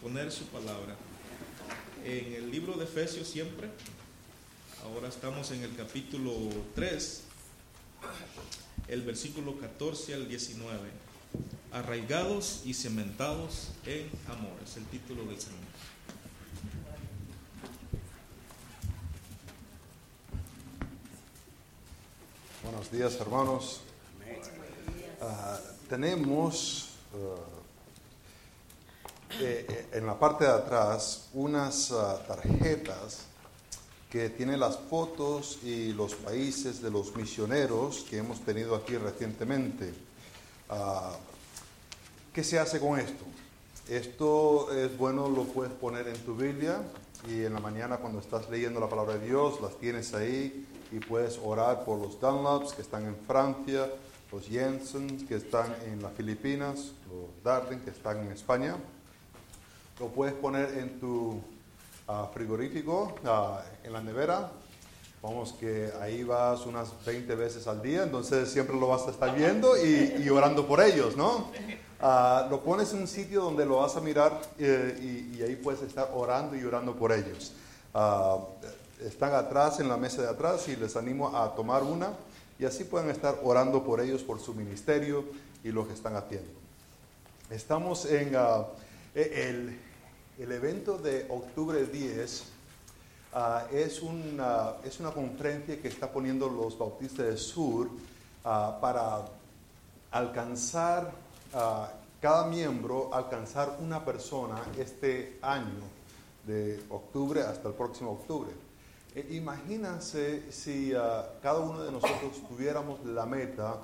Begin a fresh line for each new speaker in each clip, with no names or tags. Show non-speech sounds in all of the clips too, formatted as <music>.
exponer su palabra en el libro de Efesios siempre. Ahora estamos en el capítulo 3, el versículo 14 al 19. Arraigados y cementados en amor, es el título del Señor.
Buenos días hermanos. Ah, tenemos ah, eh, eh, en la parte de atrás unas ah, tarjetas que tienen las fotos y los países de los misioneros que hemos tenido aquí recientemente. ¿Qué se hace con esto? Esto es bueno, lo puedes poner en tu Biblia y en la mañana cuando estás leyendo la palabra de Dios las tienes ahí y puedes orar por los Dunlops que están en Francia, los Jensen que están en las Filipinas, los Darling que están en España. Lo puedes poner en tu ah, frigorífico, ah, en la nevera. Vamos que ahí vas unas 20 veces al día, entonces siempre lo vas a estar viendo y, orando por ellos, ¿no? Ah, lo pones en un sitio donde lo vas a mirar eh, y, ahí puedes estar orando y orando por ellos están atrás en la mesa de atrás y les animo a tomar una y así pueden estar orando por ellos, por su ministerio y lo que están haciendo. Estamos en e, el, el, evento de octubre 10. Ah, es, una, es una conferencia que está poniendo los bautistas del sur ah, para alcanzar, cada miembro alcanzar una persona este año, de octubre hasta el próximo octubre. Eh, imagínense si ah, cada uno de nosotros tuviéramos la meta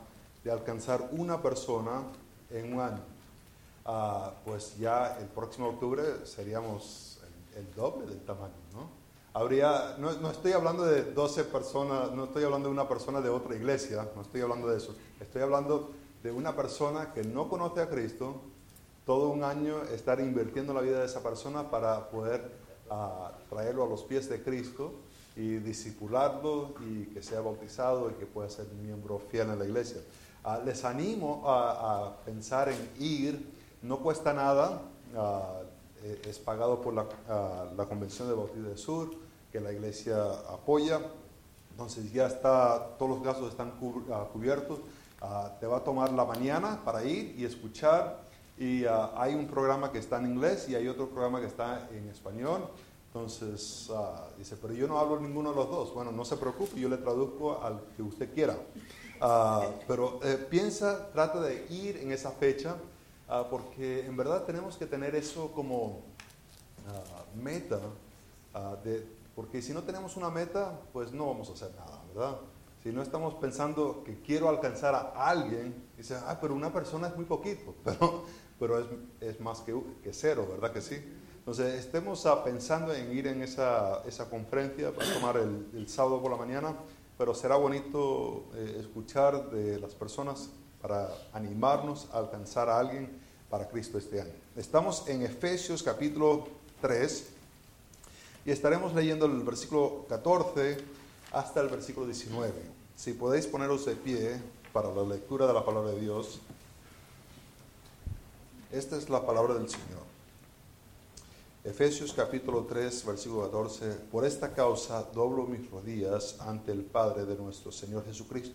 de alcanzar una persona en un año. Ah, pues ya el próximo octubre seríamos el, doble del tamaño, ¿no? Habría, no, no, estoy hablando de 12 personas, no estoy hablando de una persona de otra iglesia, no estoy hablando de eso. Estoy hablando de una persona que no conoce a Cristo, todo un año estar invirtiendo la vida de esa persona para poder ah, traerlo a los pies de Cristo y disipularlo y que sea bautizado y que pueda ser miembro fiel en la iglesia. Ah, les animo a, pensar en ir, no cuesta nada, ah, eh, es pagado por la, ah, la, Convención de Bautizo del Sur, que la iglesia apoya, entonces ya está, todos los gastos están cubiertos, te va a tomar la mañana para ir y escuchar, y hay un programa que está en inglés y hay otro programa que está en español, entonces, ah, dice, pero yo no hablo ninguno de los dos. Bueno, no se preocupe, yo le traduzco al que usted quiera. Ah, pero eh, piensa, trata de ir en esa fecha, ah, porque en verdad tenemos que tener eso como meta, de, porque si no tenemos una meta, pues no vamos a hacer nada, ¿verdad? Si no estamos pensando que quiero alcanzar a alguien, dice, ah, pero una persona es muy poquito, <laughs> pero, pero es, es más que, que cero, ¿verdad que sí? Entonces, estemos pensando en ir en esa, esa conferencia para tomar el, sábado por la mañana, pero será bonito eh, escuchar de las personas para animarnos a alcanzar a alguien para Cristo este año. Estamos en Efesios capítulo 3 y estaremos leyendo el versículo 14 hasta el versículo 19. Si podéis poneros de pie para la lectura de la palabra de Dios. Esta es la palabra del Señor. Efesios capítulo 3, versículo 14, por esta causa doblo mis rodillas ante el Padre de nuestro Señor Jesucristo,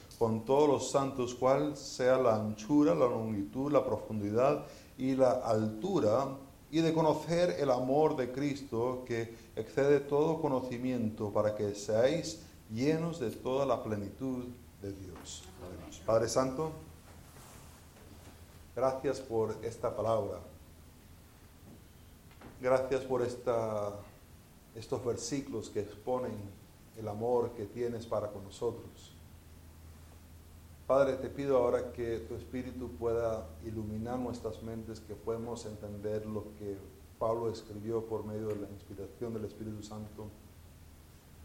con todos los santos cuál sea la anchura, la longitud, la profundidad y la altura, y de conocer el amor de Cristo que excede todo conocimiento, para que seáis llenos de toda la plenitud de Dios. Padre Santo, gracias por esta palabra. Gracias por esta estos versículos que exponen el amor que tienes para con nosotros. Padre, te pido ahora que tu Espíritu pueda iluminar nuestras mentes, que podamos entender lo que Pablo escribió por medio de la inspiración del Espíritu Santo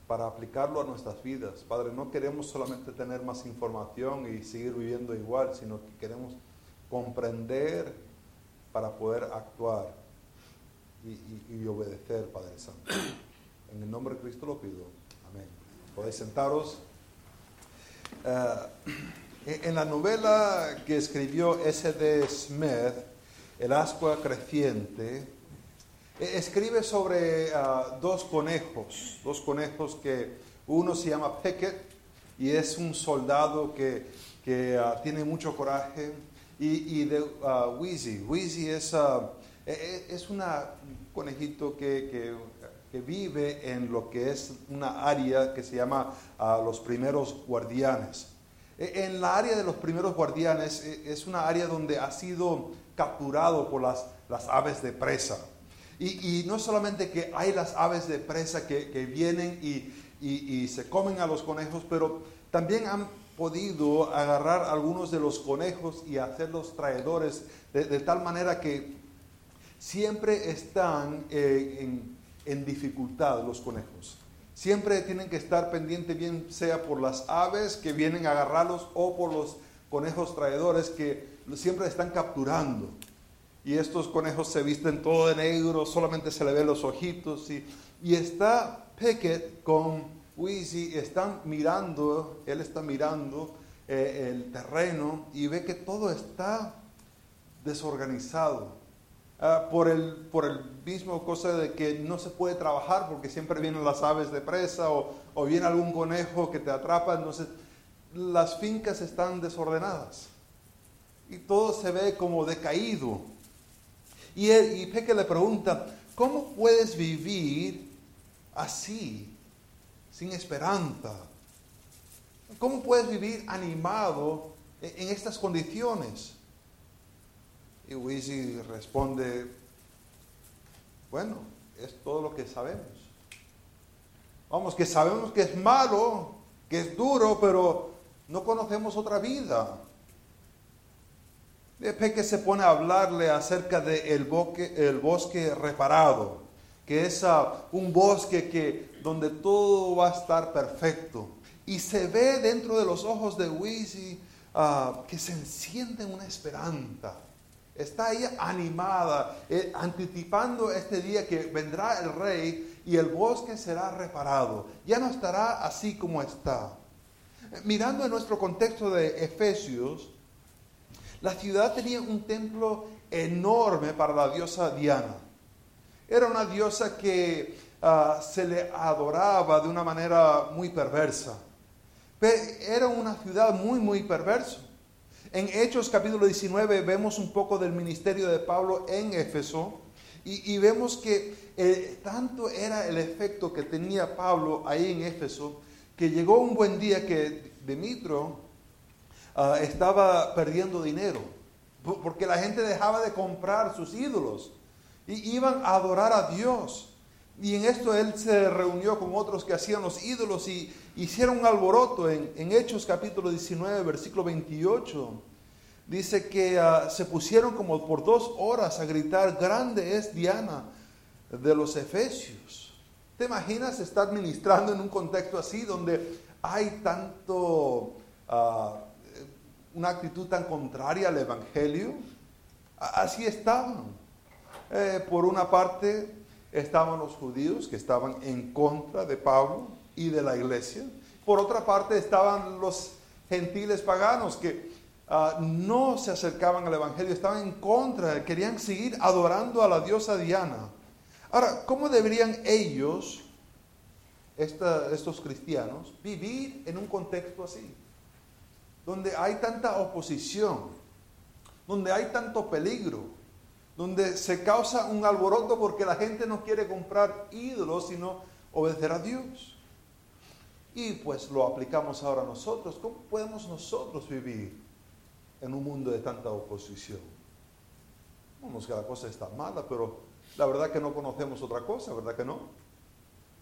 para aplicarlo a nuestras vidas. Padre, no queremos solamente tener más información y seguir viviendo igual, sino que queremos comprender para poder actuar y, obedecer, Padre Santo. En el nombre de Cristo lo pido. Amén. Podéis sentaros. Eh, en la novela que escribió S.D. Smith, El ascua creciente, e, escribe sobre ah, dos conejos, dos conejos que uno se llama Peckett y es un soldado que, que ah, tiene mucho coraje, y, y de uh, Wheezy. Wheezy es, e, e, es un conejito que, que, vive en lo que es una área que se llama los primeros guardianes. En la área de los primeros guardianes es una área donde ha sido capturado por las, las aves de presa. Y, no solamente que hay las aves de presa que, vienen y, se comen a los conejos, pero también han podido agarrar algunos de los conejos y hacerlos traidores de, tal manera que siempre están eh, en, dificultad los conejos. Siempre tienen que estar pendientes, bien sea por las aves que vienen a agarrarlos o por los conejos traidores que siempre están capturando y estos conejos se visten todo de negro, solamente se le ven los ojitos y, está Peckett con Wheezy, están mirando, él está mirando eh, el terreno y ve que todo está desorganizado. Ah, por, el, por el mismo cosa de que no se puede trabajar porque siempre vienen las aves de presa o, o viene algún conejo que te atrapa, entonces las fincas están desordenadas y todo se ve como decaído. Y, él, y Peque le pregunta, ¿cómo puedes vivir así, sin esperanza? ¿Cómo puedes vivir animado en, estas condiciones? Y Wizzy responde, bueno, es todo lo que sabemos. Vamos, que sabemos que es malo, que es duro, pero no conocemos otra vida. Peque se pone a hablarle acerca del bosque, el bosque reparado, que es ah, un bosque que, donde todo va a estar perfecto. Y se ve dentro de los ojos de Wizzy ah, que se enciende una esperanza. Está ahí animada, eh, anticipando este día que vendrá el rey y el bosque será reparado. Ya no estará así como está. Mirando en nuestro contexto de Efesios, la ciudad tenía un templo enorme para la diosa Diana. Era una diosa que ah, se le adoraba de una manera muy perversa. era una ciudad muy, muy perversa. En Hechos capítulo 19 vemos un poco del ministerio de Pablo en Éfeso y, vemos que eh, tanto era el efecto que tenía Pablo ahí en Éfeso que llegó un buen día que Demetrio Ah, estaba perdiendo dinero, porque la gente dejaba de comprar sus ídolos y iban a adorar a Dios. Y en esto él se reunió con otros que hacían los ídolos y hicieron un alboroto en, Hechos capítulo 19, versículo 28. Dice que ah, se pusieron como por dos horas a gritar, grande es Diana de los Efesios. ¿Te imaginas estar ministrando en un contexto así donde hay tanto uh, una actitud tan contraria al Evangelio. Así estaban. Eh, por una parte estaban los judíos que estaban en contra de Pablo y de la iglesia. Por otra parte estaban los gentiles paganos que ah, no se acercaban al Evangelio, estaban en contra, querían seguir adorando a la diosa Diana. Ahora, ¿cómo deberían ellos, estos cristianos, vivir en un contexto así? donde hay tanta oposición, donde hay tanto peligro, donde se causa un alboroto porque la gente no quiere comprar ídolos, sino obedecer a Dios. Y pues lo aplicamos ahora nosotros. ¿Cómo podemos nosotros vivir en un mundo de tanta oposición? Es que la cosa está mala, pero la verdad que no conocemos otra cosa, ¿verdad que no?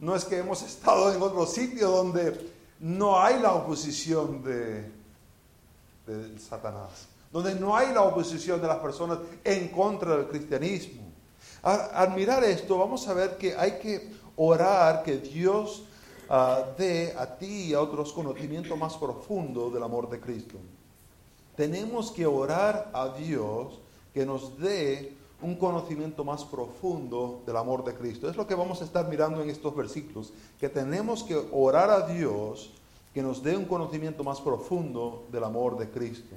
No es que hemos <laughs> estado en otro sitio donde no hay la oposición de, de Satanás, donde no hay la oposición de las personas en contra del cristianismo. Al, mirar esto, vamos a ver que hay que orar que Dios ah, dé a ti y a otros conocimiento más profundo del amor de Cristo. Tenemos que orar a Dios que nos dé un conocimiento más profundo del amor de Cristo. Es lo que vamos a estar mirando en estos versículos, que tenemos que orar a Dios que nos dé un conocimiento más profundo del amor de Cristo.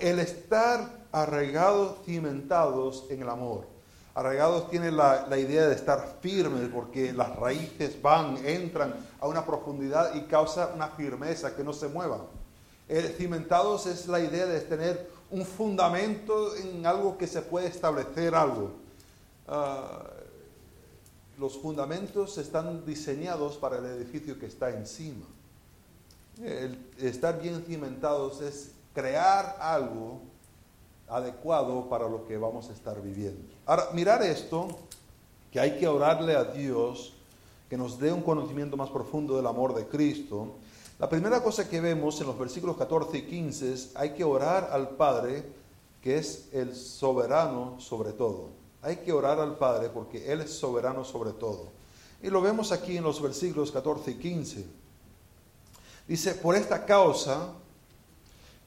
El estar arraigados, cimentados en el amor. Arraigados tiene la, la, idea de estar firmes porque las raíces van, entran a una profundidad y causa una firmeza que no se mueva. Cimentados es la idea de tener un fundamento en algo que se puede establecer algo. Uh, los fundamentos están diseñados para el edificio que está encima. El estar bien cimentados es crear algo adecuado para lo que vamos a estar viviendo. Ahora, mirar esto, que hay que orarle a Dios que nos dé un conocimiento más profundo del amor de Cristo. La primera cosa que vemos en los versículos 14 y 15 es hay que orar al Padre, que es el soberano sobre todo. Hay que orar al Padre porque Él es soberano sobre todo. Y lo vemos aquí en los versículos 14 y 15. Dice, por esta causa,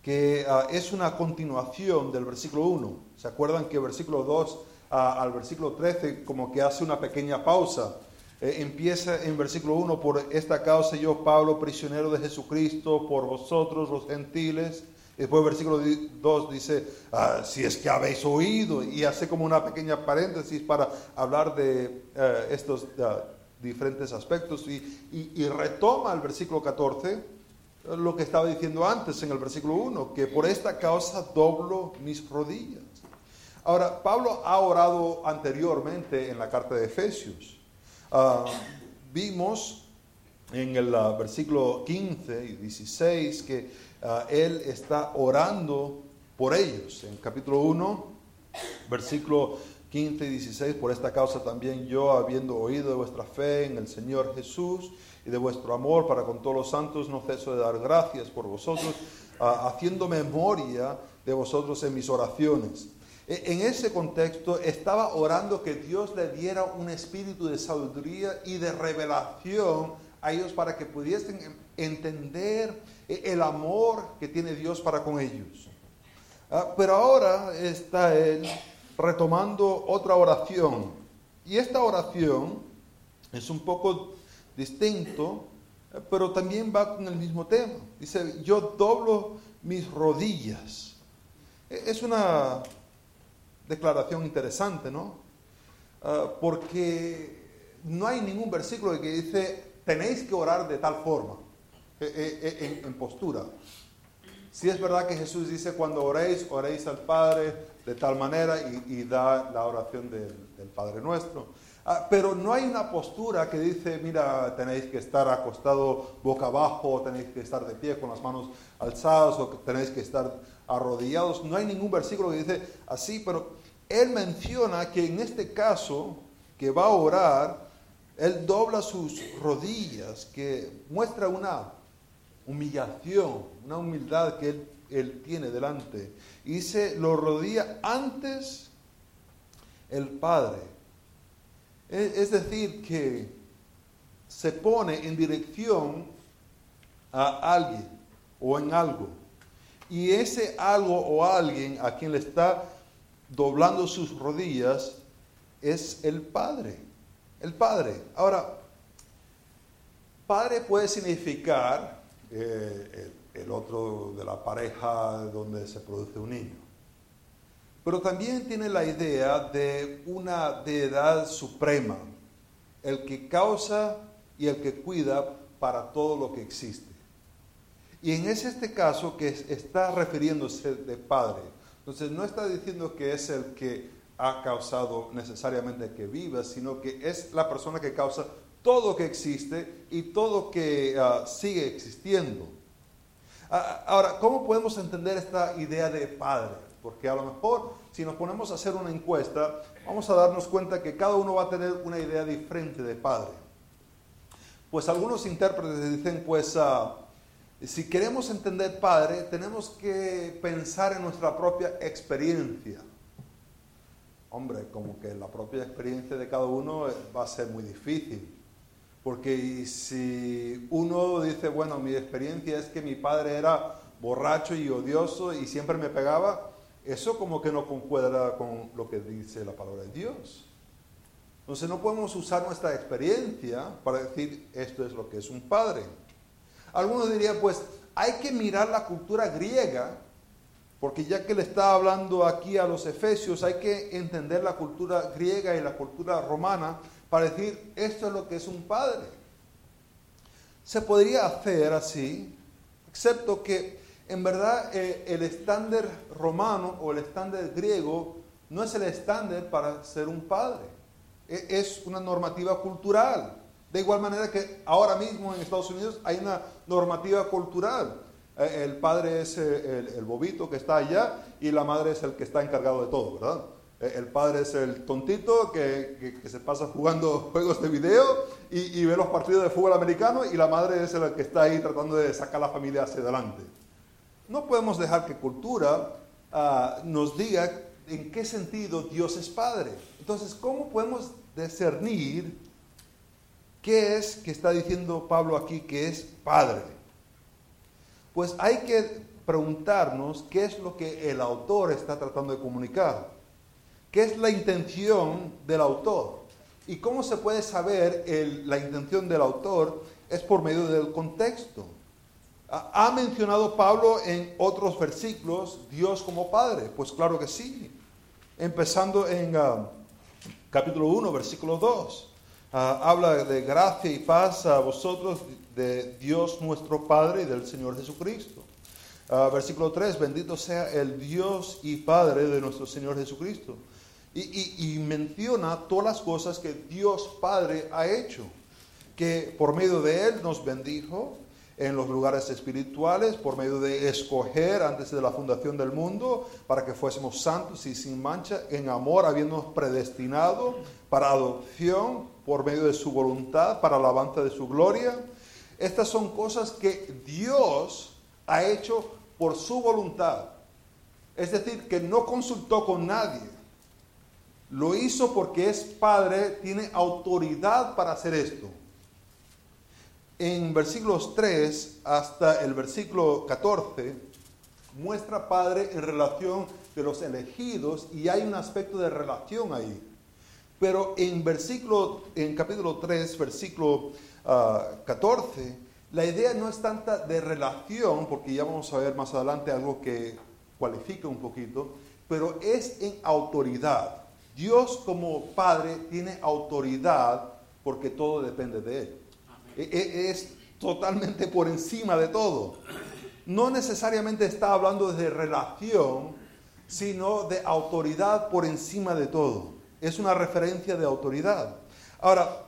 que uh, es una continuación del versículo 1. ¿Se acuerdan que versículo 2 uh, al versículo 13 como que hace una pequeña pausa? Eh, empieza en versículo 1, por esta causa yo, Pablo, prisionero de Jesucristo, por vosotros los gentiles. Después versículo 2 dice, ah, si es que habéis oído, y hace como una pequeña paréntesis para hablar de uh, estos diferentes aspectos, y, y, y retoma el versículo 14 lo que estaba diciendo antes en el versículo 1, que por esta causa doblo mis rodillas. Ahora, Pablo ha orado anteriormente en la carta de Efesios. Uh, vimos en el uh, versículo 15 y 16 que uh, él está orando por ellos. En capítulo 1, versículo 15 y 16, por esta causa también yo, habiendo oído de vuestra fe en el Señor Jesús, y de vuestro amor para con todos los santos, no ceso de dar gracias por vosotros, haciendo memoria de vosotros en mis oraciones. E, en ese contexto estaba orando que Dios le diera un espíritu de sabiduría y de revelación a ellos para que pudiesen entender el amor que tiene Dios para con ellos. Ah, pero ahora está él retomando otra oración. Y esta oración es un poco distinto, pero también va con el mismo tema. Dice, yo doblo mis rodillas. E, es una declaración interesante, ¿no? Uh, porque no hay ningún versículo que dice, tenéis que orar de tal forma, e, e, en, postura. Si es verdad que Jesús dice, cuando oréis, oréis al Padre de tal manera y, da la oración del Padre nuestro. Ah, pero no hay una postura que dice, mira, tenéis que estar acostado boca abajo, tenéis que estar de pie con las manos alzadas, o tenéis que estar arrodillados. No hay ningún versículo que dice así, pero él menciona que en este caso, que va a orar, él dobla sus rodillas, que muestra una humillación, una humildad que él, él tiene delante. Y dice, lo rodilla antes el Padre es decir, que se pone en dirección a alguien o en algo. Y ese algo o alguien a quien le está doblando sus rodillas es el Padre. El Padre. Ahora, Padre puede significar eh, el, el otro de la pareja donde se produce un niño. Pero también tiene la idea de una deidad suprema, el que causa y el que cuida para todo lo que existe. Y en ese este caso que está refiriéndose de Padre. Entonces no está diciendo que es el que ha causado necesariamente que viva, sino que es la persona que causa todo que existe y todo que uh, sigue existiendo. Uh, ahora, ¿cómo podemos entender esta idea de Padre? Porque a lo mejor si nos ponemos a hacer una encuesta, vamos a darnos cuenta que cada uno va a tener una idea diferente de padre. Pues algunos intérpretes dicen, pues uh, si queremos entender padre, tenemos que pensar en nuestra propia experiencia. Hombre, como que la propia experiencia de cada uno va a ser muy difícil. Porque si uno dice, bueno, mi experiencia es que mi padre era borracho y odioso y siempre me pegaba, eso como que no concuerda con lo que dice la palabra de Dios. Entonces no podemos usar nuestra experiencia para decir esto es lo que es un padre. Algunos dirían, pues hay que mirar la cultura griega, porque ya que le está hablando aquí a los efesios, hay que entender la cultura griega y la cultura romana para decir esto es lo que es un padre. Se podría hacer así, excepto que en verdad eh, el estándar romano o el estándar griego no es el estándar para ser un padre. E, es una normativa cultural. De igual manera que ahora mismo en Estados Unidos hay una normativa cultural. Eh, el padre es eh, el, bobito que está allá y la madre es el que está encargado de todo, ¿verdad? Eh, el padre es el tontito que, se pasa jugando <laughs> juegos de video y, ve los partidos de fútbol americano y la madre es el que está ahí tratando de sacar a la familia hacia adelante. No podemos dejar que cultura ah, nos diga en qué sentido Dios es padre. Entonces, ¿cómo podemos discernir ¿Qué es que está diciendo Pablo aquí que es Padre? Pues hay que preguntarnos qué es lo que el autor está tratando de comunicar. ¿Qué es la intención del autor? ¿Y cómo se puede saber la intención del autor? Es por medio del contexto. ¿Ha mencionado Pablo en otros versículos Dios como Padre? Pues claro que sí. Empezando en ah, capítulo 1, versículo 2. Ah, habla de gracia y paz a vosotros de Dios nuestro Padre y del Señor Jesucristo. Ah, versículo 3, bendito sea el Dios y Padre de nuestro Señor Jesucristo. Y, y, menciona todas las cosas que Dios Padre ha hecho, que por medio de Él nos bendijo en los lugares espirituales, por medio de escoger antes de la fundación del mundo, para que fuésemos santos y sin mancha, en amor, habiéndonos predestinado para adopción por medio de su voluntad para la alabanza de su gloria. Estas son cosas que Dios ha hecho por su voluntad. Es decir, que no consultó con nadie. Lo hizo porque es Padre, tiene autoridad para hacer esto. En versículos 3 hasta el versículo 14 muestra Padre en relación de los elegidos y hay un aspecto de relación ahí. Pero en versículo, en capítulo 3, versículo 14, ah, la idea no es tanta de relación, porque ya vamos a ver más adelante algo que cualifica un poquito, pero es en autoridad. Dios como Padre tiene autoridad porque todo depende de Él. E, e, es totalmente por encima de todo. No necesariamente está hablando de relación, sino de autoridad por encima de todo es una referencia de autoridad. Ahora,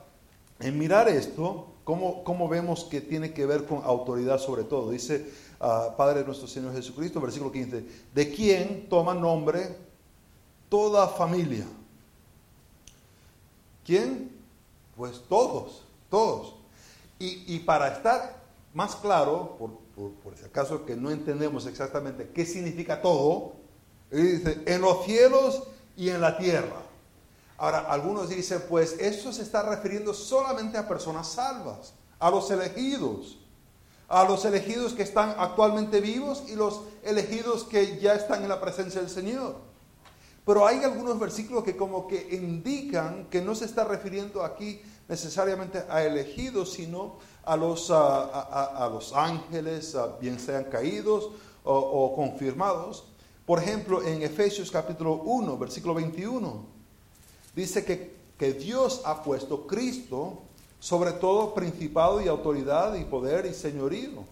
en mirar esto, ¿cómo, cómo vemos que tiene que ver con autoridad sobre todo? Dice uh, Padre nuestro Señor Jesucristo, versículo 15, de quién toma nombre toda familia. ¿Quién? Pues todos, todos. Y, para estar más claro, por, si acaso que no entendemos exactamente qué significa todo, dice, en los cielos y en la tierra. Ahora, algunos dicen, pues eso se está refiriendo solamente a personas salvas, a los elegidos, a los elegidos que están actualmente vivos y los elegidos que ya están en la presencia del Señor. Pero hay algunos versículos que como que indican que no se está refiriendo aquí necesariamente a elegidos, sino a los, a, los ángeles, bien sean caídos o, o confirmados. Por ejemplo, en Efesios capítulo 1, versículo 21 dice que, que Dios ha puesto Cristo sobre todo principado y autoridad y poder y señorío,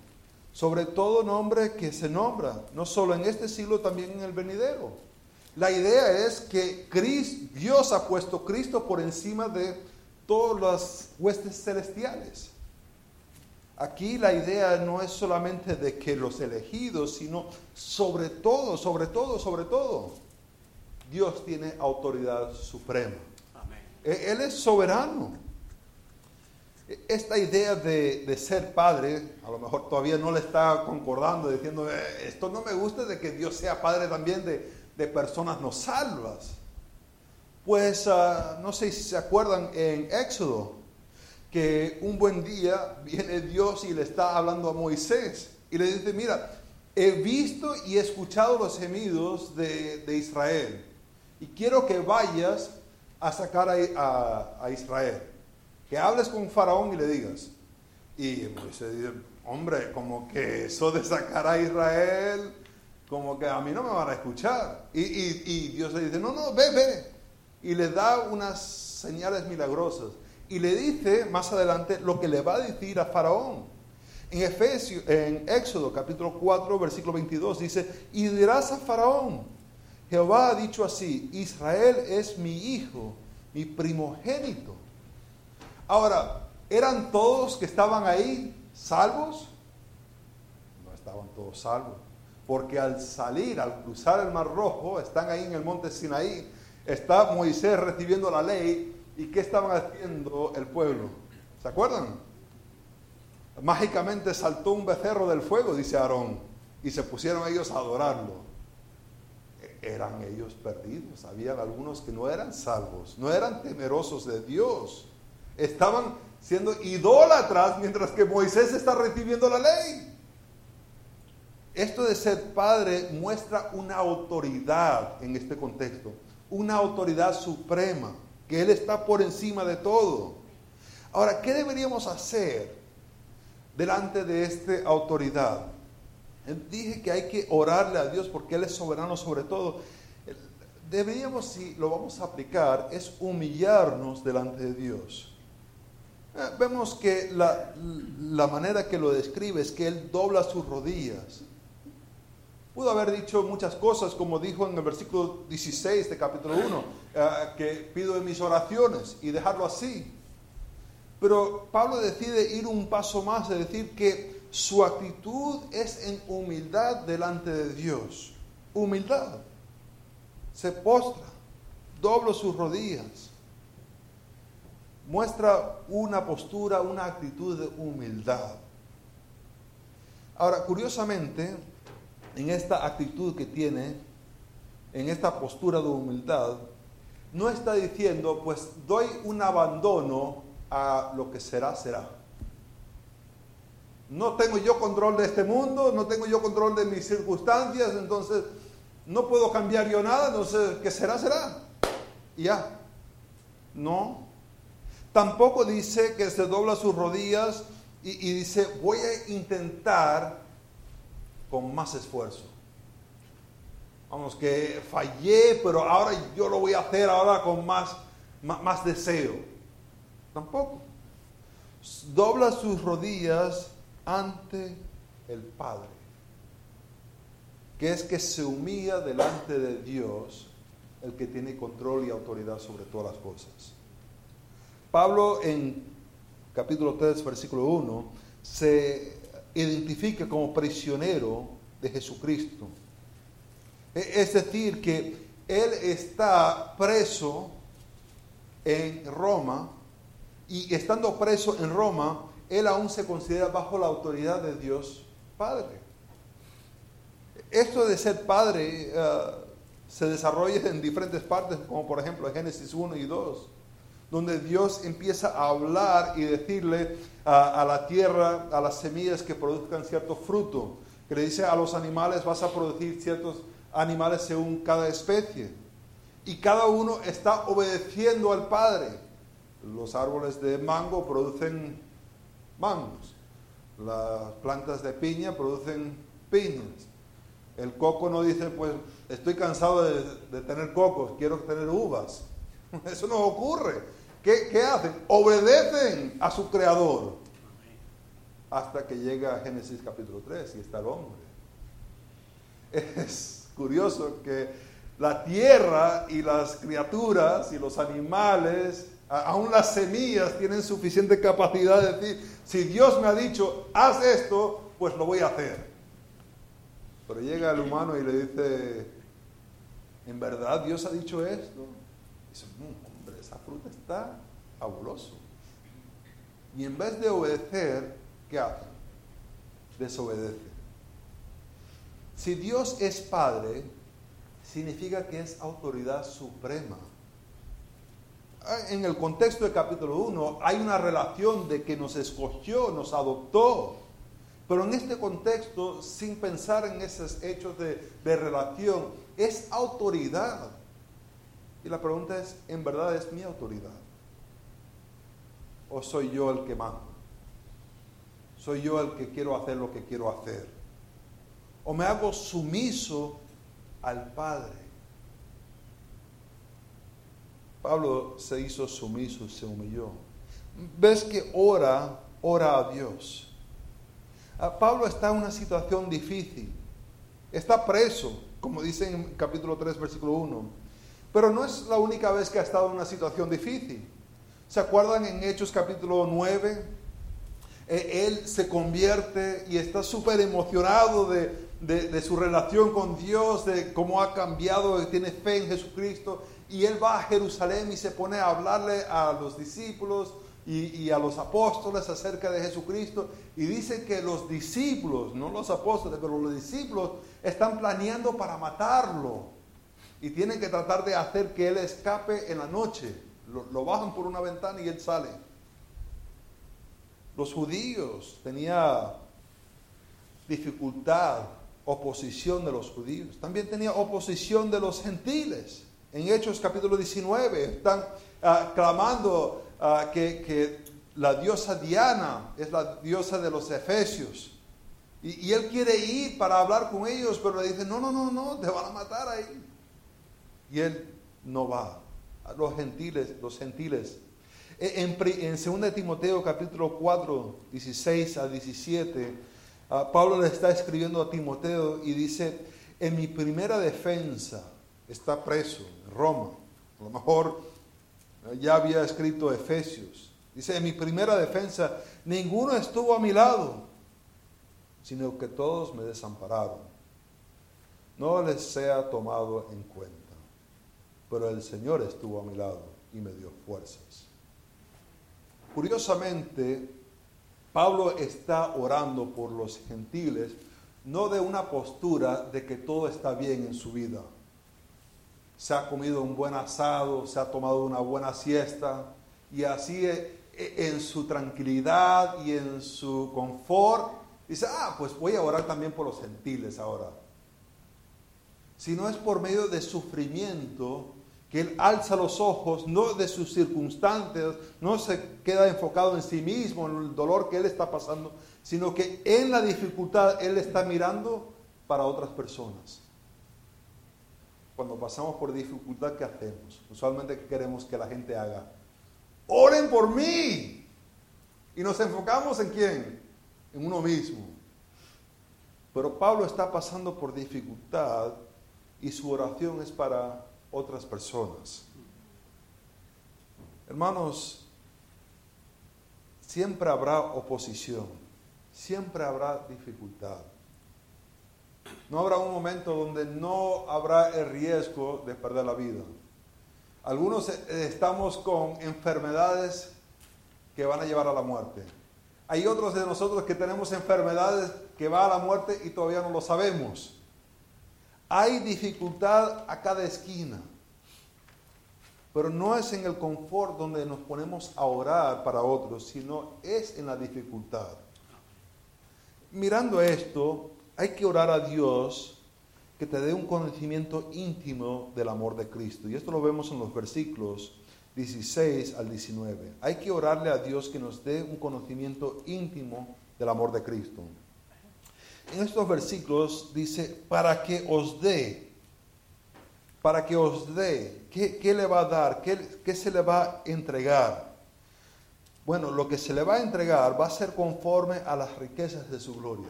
sobre todo nombre que se nombra, no solo en este siglo, también en el venidero. La idea es que Dios ha puesto Cristo por encima de todas las huestes celestiales. Aquí la idea no es solamente de que los elegidos, sino sobre todo, sobre todo, sobre todo, Dios tiene autoridad suprema. E-, Él es soberano. E-, esta idea de, ser padre, a lo mejor todavía no le está concordando, diciendo, eh, esto no me gusta de que Dios sea padre también de, personas no salvas. Pues ah, no sé si se acuerdan en Éxodo, que un buen día viene Dios y le está hablando a Moisés y le dice, mira, he visto y escuchado los gemidos de, Israel y quiero que vayas a sacar a, Israel, que hables con Faraón y le digas. Y Moisés dice, hombre, como que eso de sacar a Israel, como que a mí no me van a escuchar. Y, y Dios le dice, no, no, ve, ve. Y le da unas señales milagrosas. Y le dice más adelante lo que le va a decir a Faraón. En Efesios, en Éxodo capítulo 4, versículo 22 dice, y dirás a Faraón, Jehová ha dicho así, Israel es mi hijo, mi primogénito. Ahora, ¿eran todos que estaban ahí salvos? No estaban todos salvos, porque al salir, al cruzar el Mar Rojo, están ahí en el monte Sinaí, está Moisés recibiendo la ley, ¿y qué estaban haciendo el pueblo? ¿Se acuerdan? Mágicamente saltó un becerro del fuego, dice Aarón, y se pusieron ellos a adorarlo. E-, eran ellos perdidos, habían algunos que no eran salvos, no eran temerosos de Dios, estaban siendo idólatras mientras que Moisés está recibiendo la ley. Esto de ser padre muestra una autoridad en este contexto, una autoridad suprema, que Él está por encima de todo. Ahora, ¿qué deberíamos hacer delante de esta autoridad. Dije que hay que orarle a Dios porque Él es soberano sobre todo. Deberíamos, si lo vamos a aplicar, es humillarnos delante de Dios. Eh, vemos que la, la manera que lo describe es que Él dobla sus rodillas. Pudo haber dicho muchas cosas, como dijo en el versículo 16 de capítulo 1, eh, que pido en mis oraciones y dejarlo así. Pero Pablo decide ir un paso más, de decir que su actitud es en humildad delante de Dios. Humildad. Se postra, dobla sus rodillas. Muestra una postura, una actitud de humildad. Ahora, curiosamente, en esta actitud que tiene, en esta postura de humildad, no está diciendo, pues doy un abandono a lo que será, será. No tengo yo control de este mundo, no tengo yo control de mis circunstancias, entonces no puedo cambiar yo nada, entonces que será, será. Y ya. No. Tampoco dice que se dobla sus rodillas y, y dice, voy a intentar con más esfuerzo. Vamos, que fallé, pero ahora yo lo voy a hacer ahora con más, más, más deseo. Tampoco. Dobla sus rodillas ante el Padre, que es que se humilla delante de Dios, el que tiene control y autoridad sobre todas las cosas. Pablo en capítulo 3, versículo 1, se identifica como prisionero de Jesucristo. E, es decir, que él está preso en Roma y estando preso en Roma, él aún se considera bajo la autoridad de Dios Padre. Esto de ser padre eh, se desarrolla en diferentes partes, como por ejemplo en Génesis 1 y 2, donde Dios empieza a hablar y decirle a, la tierra, a las semillas que produzcan cierto fruto, que le dice a los animales vas a producir ciertos animales según cada especie. Y cada uno está obedeciendo al Padre. Los árboles de mango producen mangos. Las plantas de piña producen piñas. El coco no dice, pues estoy cansado de, tener cocos, quiero tener uvas. <laughs> Eso no ocurre. ¿Qué, ¿Qué, hacen? Obedecen a su creador. Hasta que llega Génesis capítulo 3 y está el hombre. Es curioso que la tierra y las criaturas y los animales Aún las semillas tienen suficiente capacidad de decir, si Dios me ha dicho, haz esto, pues lo voy a hacer. Pero llega el humano y le dice, ¿en verdad Dios ha dicho esto? Y dice, esa fruta está fabuloso. Y en vez de obedecer, ¿qué hace? Desobedece. Si Dios es Padre, significa que es autoridad suprema ah, en el contexto del capítulo 1 hay una relación de que nos escogió, nos adoptó. Pero en este contexto, sin pensar en esos hechos de, de relación, es autoridad. Y la pregunta es, ¿en verdad es mi autoridad? ¿O soy yo el que mando? ¿Soy yo el que quiero hacer lo que quiero hacer? ¿O me hago sumiso al Padre? Pablo se hizo sumiso, se humilló. ¿Ves que ora, ora a Dios? Ah, Pablo está en una situación difícil. Está preso, como dice en capítulo 3, versículo 1. Pero no es la única vez que ha estado en una situación difícil. ¿Se acuerdan en Hechos capítulo 9? Eh, él se convierte y está súper emocionado de, su relación con Dios, de cómo ha cambiado, tiene fe en Jesucristo. Y él va a Jerusalén y se pone a hablarle a los discípulos y, a los apóstoles acerca de Jesucristo y dice que los discípulos, no los apóstoles, pero los discípulos están planeando para matarlo y tienen que tratar de hacer que él escape en la noche. Lo, bajan por una ventana y él sale. Los judíos tenía dificultad, oposición de los judíos. También tenía oposición de los gentiles. En Hechos capítulo 19 están ah, clamando Ah, que, la diosa Diana es la diosa de los efesios. Y, él quiere ir para hablar con ellos, pero le dice, no, no, no, no, te van a matar ahí. Y él no va. Los gentiles, los gentiles. E, en, en 2 Timoteo capítulo 4, 16 a 17, ah, Pablo le está escribiendo a Timoteo y dice, en mi primera defensa está preso en Roma. A lo mejor ya había escrito Efesios. Dice, en mi primera defensa, ninguno estuvo a mi lado, sino que todos me desampararon. No les sea tomado en cuenta, pero el Señor estuvo a mi lado y me dio fuerzas. Curiosamente, Pablo está orando por los gentiles, no de una postura de que todo está bien en su vida se ha comido un buen asado, se ha tomado una buena siesta y así eh, eh, en su tranquilidad y en su confort dice, ah, pues voy a orar también por los gentiles ahora. Si no es por medio de sufrimiento que él alza los ojos, no de sus circunstancias, no se queda enfocado en sí mismo, en el dolor que él está pasando, sino que en la dificultad él está mirando para otras personas cuando pasamos por dificultad, ¿qué hacemos? Usualmente, ¿qué queremos que la gente haga? Oren por mí. Y nos enfocamos en quién? En uno mismo. Pero Pablo está pasando por dificultad y su oración es para otras personas. Hermanos, siempre habrá oposición, siempre habrá dificultad. No habrá un momento donde no habrá el riesgo de perder la vida. Algunos eh, estamos con enfermedades que van a llevar a la muerte. Hay otros de nosotros que tenemos enfermedades que van a la muerte y todavía no lo sabemos. Hay dificultad a cada esquina. Pero no es en el confort donde nos ponemos a orar para otros, sino es en la dificultad. Mirando esto, hay que orar a Dios que te dé un conocimiento íntimo del amor de Cristo. Y esto lo vemos en los versículos 16 al 19. Hay que orarle a Dios que nos dé un conocimiento íntimo del amor de Cristo. En estos versículos dice, para que os dé, para que os dé, ¿qué, le va a dar? ¿Qué, ¿Qué se le va a entregar? Bueno, lo que se le va a entregar va a ser conforme a las riquezas de su gloria.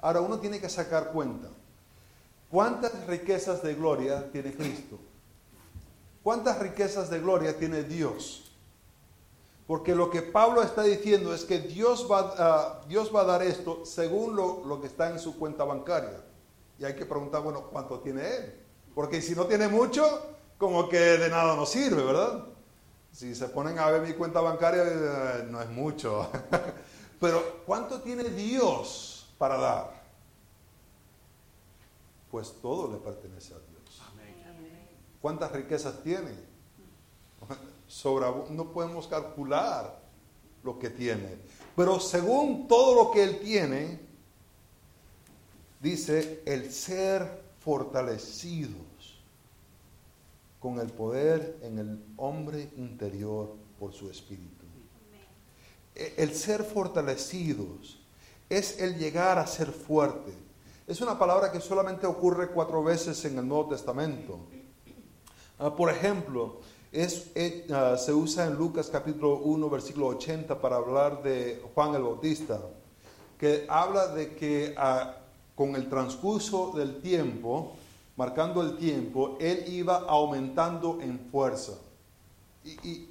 Ahora uno tiene que sacar cuenta. ¿Cuántas riquezas de gloria tiene Cristo? ¿Cuántas riquezas de gloria tiene Dios? Porque lo que Pablo está diciendo es que Dios va, ah, Dios va a dar esto según lo, lo, que está en su cuenta bancaria. Y hay que preguntar, bueno, ¿cuánto tiene él? Porque si no tiene mucho, como que de nada nos sirve, ¿verdad? Si se ponen a ver mi cuenta bancaria, eh, no es mucho. <laughs> Pero ¿cuánto tiene Dios? para dar? Pues todo le pertenece a Dios. ¿Cuántas riquezas tiene? No podemos calcular lo que tiene. Pero según todo lo que Él tiene, dice el ser fortalecidos con el poder en el hombre interior por su espíritu. E, el ser fortalecidos es el llegar a ser fuerte. Es una palabra que solamente ocurre cuatro veces en el Nuevo Testamento. Ah, por ejemplo, ah, se usa en Lucas capítulo 1, versículo 80 para hablar de Juan el Bautista, que habla de que ah, con el transcurso del tiempo, marcando el tiempo, él iba aumentando en fuerza. Y,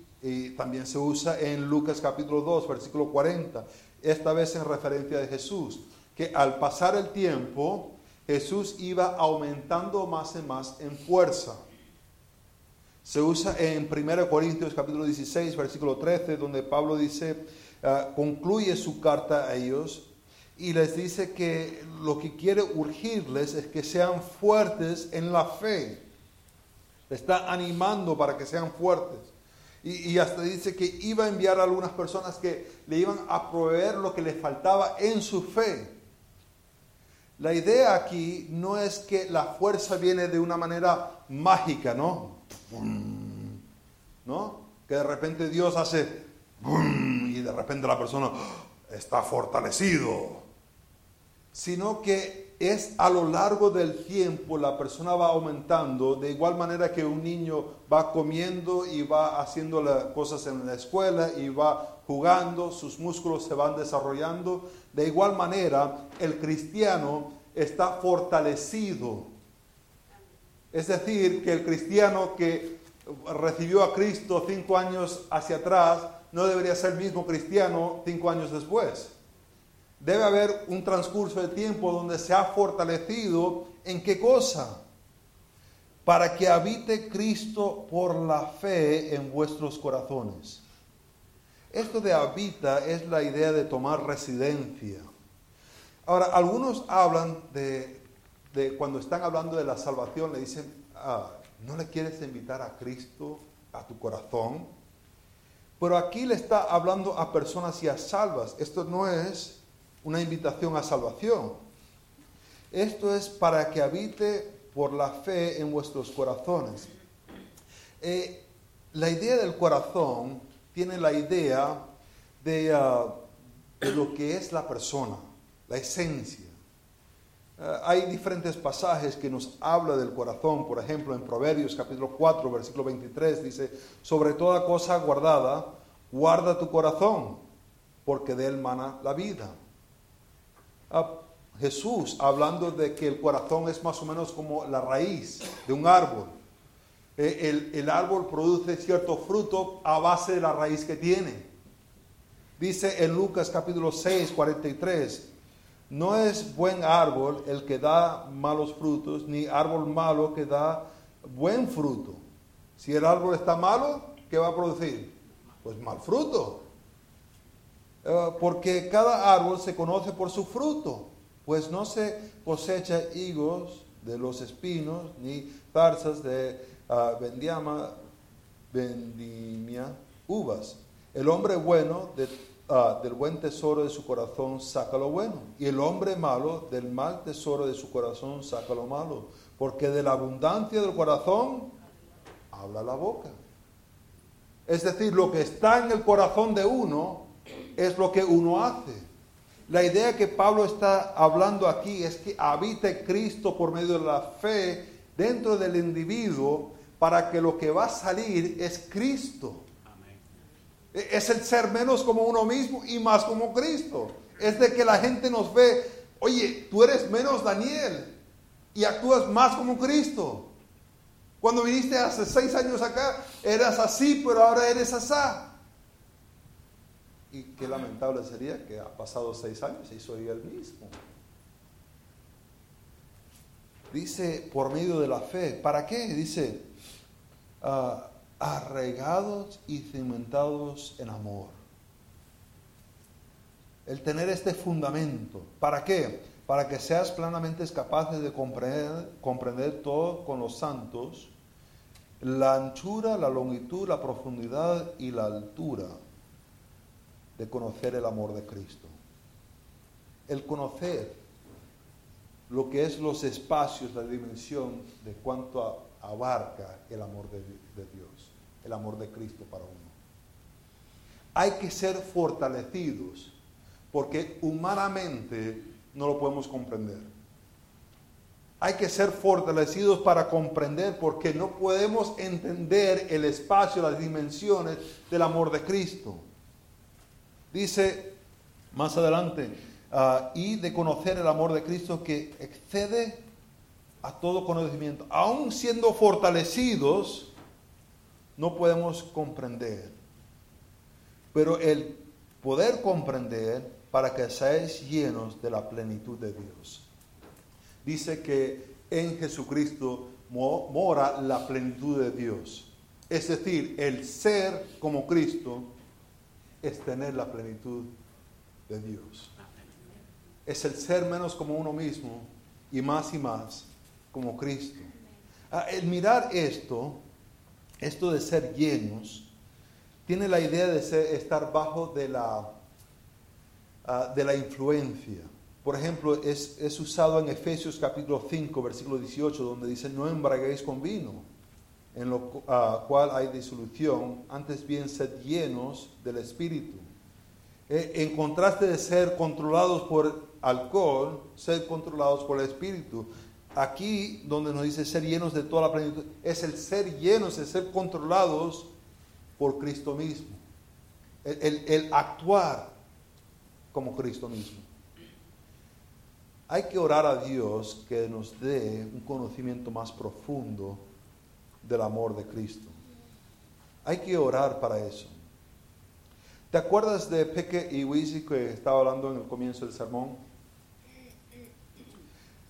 también se usa en Lucas capítulo 2, versículo 40, esta vez en referencia de Jesús, que al pasar el tiempo, Jesús iba aumentando más y más en fuerza. Se usa en 1 Corintios capítulo 16, versículo 13, donde Pablo dice, ah, concluye su carta a ellos y les dice que lo que quiere urgirles es que sean fuertes en la fe. está animando para que sean fuertes. Y, y, hasta dice que iba a enviar a algunas personas que le iban a proveer lo que les faltaba en su fe. La idea aquí no es que la fuerza viene de una manera mágica, ¿no? ¿No? Que de repente Dios hace y de repente la persona está fortalecido sino que es a lo largo del tiempo la persona va aumentando, de igual manera que un niño va comiendo y va haciendo las cosas en la escuela y va jugando, sus músculos se van desarrollando, de igual manera el cristiano está fortalecido. Es decir, que el cristiano que recibió a Cristo cinco años hacia atrás no debería ser el mismo cristiano cinco años después. Debe haber un transcurso de tiempo donde se ha fortalecido en qué cosa? Para que habite Cristo por la fe en vuestros corazones. Esto de habita es la idea de tomar residencia. Ahora, algunos hablan de, cuando están hablando de la salvación, le dicen, ah, ¿no le quieres invitar a Cristo a tu corazón? Pero aquí le está hablando a personas ya salvas. Esto no es una invitación a salvación. Esto es para que habite por la fe en vuestros corazones. Eh, la idea del corazón tiene la idea de, ah, lo que es la persona, la esencia. Ah, hay diferentes pasajes que nos habla del corazón, por ejemplo, en Proverbios capítulo 4, versículo 23, dice, sobre toda cosa guardada, guarda tu corazón, porque de él mana la vida. Jesús hablando de que el corazón es más o menos como la raíz de un árbol. E, el, el, árbol produce cierto fruto a base de la raíz que tiene. Dice en Lucas capítulo 6, 43, no es buen árbol el que da malos frutos, ni árbol malo que da buen fruto. Si el árbol está malo, ¿qué va a producir? Pues mal fruto. Eh, porque cada árbol se conoce por su fruto, pues no se cosecha higos de los espinos, ni zarzas de uh, vendimia, uvas. El hombre bueno ah, del buen tesoro de su corazón saca lo bueno, y el hombre malo del mal tesoro de su corazón saca lo malo, porque de la abundancia del corazón habla la boca. Es decir, lo que está en el corazón de uno es lo que uno hace. La idea que Pablo está hablando aquí es que habite Cristo por medio de la fe dentro del individuo para que lo que va a salir es Cristo. E-, es el ser menos como uno mismo y más como Cristo. Es de que la gente nos ve, oye, tú eres menos Daniel y actúas más como Cristo. Cuando viniste hace seis años acá, eras así, pero ahora eres asá. Y qué lamentable sería que ha pasado seis años y soy el mismo. Dice, por medio de la fe. ¿Para qué? Dice, uh, arraigados y cimentados en amor. El tener este fundamento. ¿Para qué? Para que seas plenamente capaz de comprender, todo con los santos la anchura, la longitud, la profundidad y la altura de conocer el amor de Cristo. El conocer lo que es los espacios, la dimensión de cuánto abarca el amor de Dios, el amor de Cristo para uno. Hay que ser fortalecidos porque humanamente no lo podemos comprender. Hay que ser fortalecidos para comprender porque no podemos entender el espacio, las dimensiones del amor de Cristo. Dice más adelante, ah, y de conocer el amor de Cristo que excede a todo conocimiento. Aún siendo fortalecidos, no podemos comprender. Pero el poder comprender para que seáis llenos de la plenitud de Dios. Dice que en Jesucristo mora la plenitud de Dios. Es decir, el ser como Cristo es tener la plenitud de Dios. Es el ser menos como uno mismo y más y más como Cristo. Ah, el mirar esto, esto de ser llenos, tiene la idea de estar bajo de la Ah, de la influencia. Por ejemplo, es, es, usado en Efesios capítulo 5, versículo 18, donde dice, no embraguéis con vino, en lo ah, cual hay disolución, antes bien sed llenos del Espíritu. Eh, en contraste de ser controlados por alcohol, ser controlados por el Espíritu. Aquí donde nos dice ser llenos de toda la plenitud, es el ser llenos, es ser controlados por Cristo mismo. El, el, el actuar como Cristo mismo. Hay que orar a Dios que nos dé un conocimiento más profundo del amor de Cristo. Hay que orar para eso. ¿Te acuerdas de Peque y Wisi que estaba hablando en el comienzo del sermón?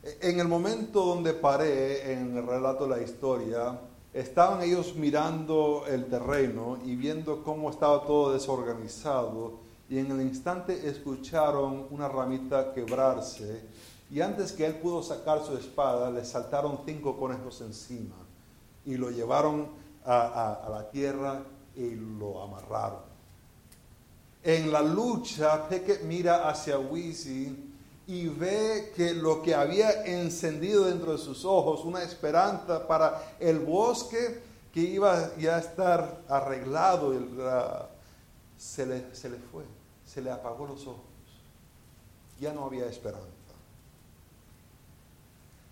En el momento donde paré en el relato de la historia, estaban ellos mirando el terreno y viendo cómo estaba todo desorganizado y en el instante escucharon una ramita quebrarse y antes que él pudo sacar su espada le saltaron cinco conejos encima y lo llevaron a, la tierra y lo amarraron. En la lucha, Peque mira hacia Wisi y ve que lo que había encendido dentro de sus ojos, una esperanza para el bosque que iba ya a estar arreglado, se, le, se le fue se le apagó los ojos. Ya no había esperanza.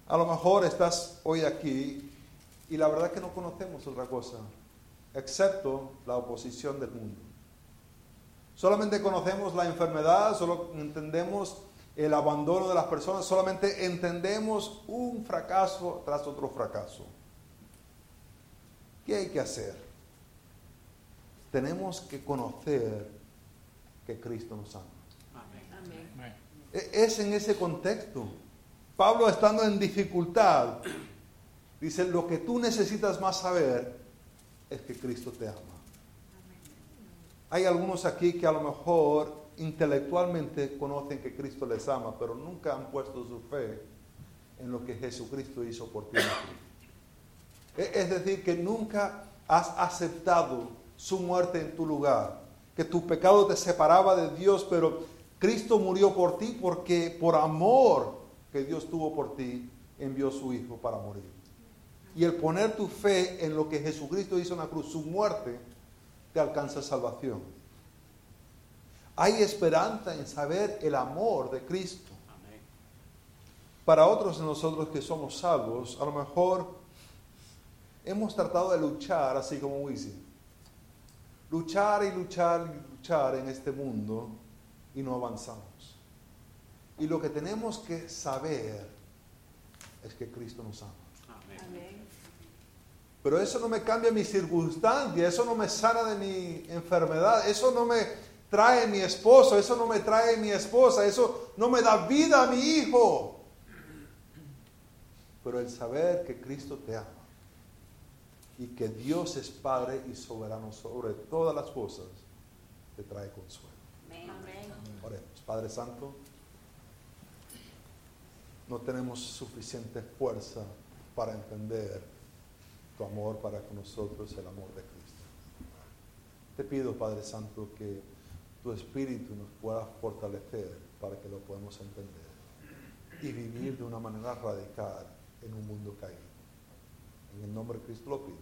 A lo mejor estás hoy aquí y la verdad que no conocemos otra cosa, excepto la oposición del mundo. Solamente conocemos la enfermedad, solo entendemos el abandono de las personas, solamente entendemos un fracaso tras otro fracaso. ¿Qué hay que hacer? Tenemos que conocer que Cristo nos ama. E, es en ese contexto. Pablo estando en dificultad, dice, lo que tú necesitas más saber es que Cristo te ama. Hay algunos aquí que a lo mejor intelectualmente conocen que Cristo les ama, pero nunca han puesto su fe en lo que Jesucristo hizo por ti. E, es decir, que nunca has aceptado su muerte en tu lugar que tu pecado te separaba de Dios, pero Cristo murió por ti porque por amor que Dios tuvo por ti, envió su Hijo para morir. Y el poner tu fe en lo que Jesucristo hizo en la cruz, su muerte, te alcanza salvación. Hay esperanza en saber el amor de Cristo. Para otros de nosotros que somos salvos, a lo mejor hemos tratado de luchar así como Wisin luchar y luchar y luchar en este mundo y no avanzamos. Y lo que tenemos que saber es que Cristo nos ama. Pero eso no me cambia mi circunstancia, eso no me sana de mi enfermedad, eso no me trae mi esposo, eso no me trae mi esposa, eso no me da vida a mi hijo. Pero el saber que Cristo te ama y que Dios es Padre y soberano sobre todas las cosas, te trae consuelo. Amén. Oremos. Padre Santo, no tenemos suficiente fuerza para entender tu amor para con nosotros, el amor de Cristo. Te pido, Padre Santo, que tu Espíritu nos pueda fortalecer para que lo podamos entender y vivir de una manera radical en un mundo caído. En el nombre de Cristo lo pido.